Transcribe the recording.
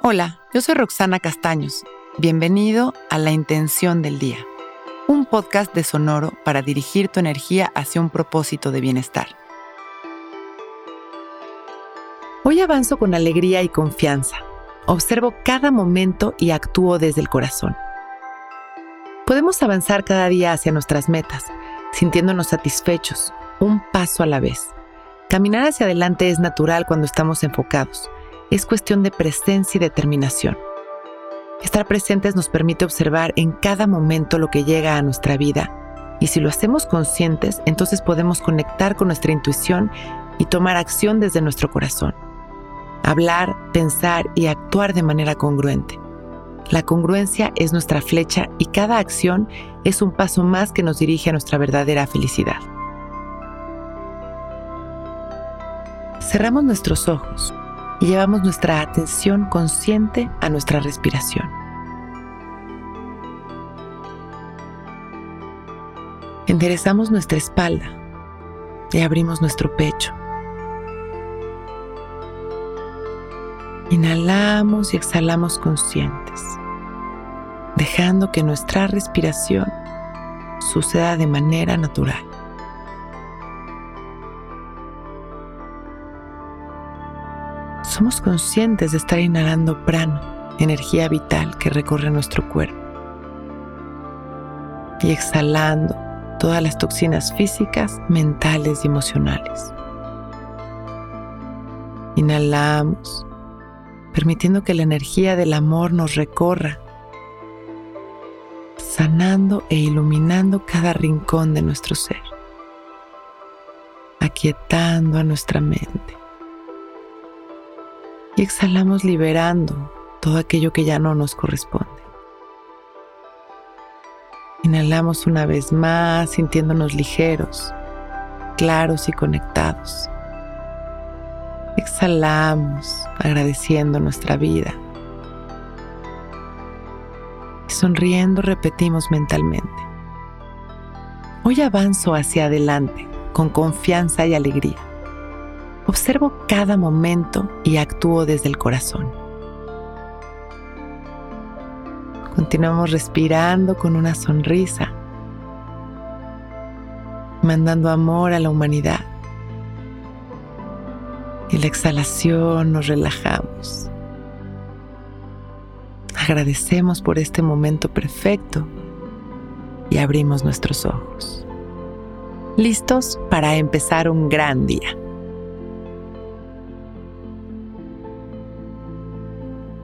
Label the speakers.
Speaker 1: Hola, yo soy Roxana Castaños. Bienvenido a La Intención del Día, un podcast de Sonoro para dirigir tu energía hacia un propósito de bienestar. Hoy avanzo con alegría y confianza. Observo cada momento y actúo desde el corazón. Podemos avanzar cada día hacia nuestras metas, sintiéndonos satisfechos, un paso a la vez. Caminar hacia adelante es natural cuando estamos enfocados es cuestión de presencia y determinación. Estar presentes nos permite observar en cada momento lo que llega a nuestra vida y si lo hacemos conscientes, entonces podemos conectar con nuestra intuición y tomar acción desde nuestro corazón. Hablar, pensar y actuar de manera congruente. La congruencia es nuestra flecha y cada acción es un paso más que nos dirige a nuestra verdadera felicidad. Cerramos nuestros ojos y llevamos nuestra atención consciente a nuestra respiración. Enderezamos nuestra espalda y abrimos nuestro pecho. Inhalamos y exhalamos conscientes, dejando que nuestra respiración suceda de manera natural. Somos conscientes de estar inhalando prana, energía vital que recorre nuestro cuerpo, y exhalando todas las toxinas físicas, mentales y emocionales. Inhalamos, permitiendo que la energía del amor nos recorra, sanando e iluminando cada rincón de nuestro ser, aquietando a nuestra mente y exhalamos liberando todo aquello que ya no nos corresponde. Inhalamos una vez más sintiéndonos ligeros, claros y conectados. Exhalamos agradeciendo nuestra vida. Y sonriendo repetimos mentalmente. Hoy avanzo hacia adelante con confianza y alegría. Observo cada momento y actúo desde el corazón. Continuamos respirando con una sonrisa, mandando amor a la humanidad. Y la exhalación nos relajamos. Agradecemos por este momento perfecto y abrimos nuestros ojos. Listos para empezar un gran día.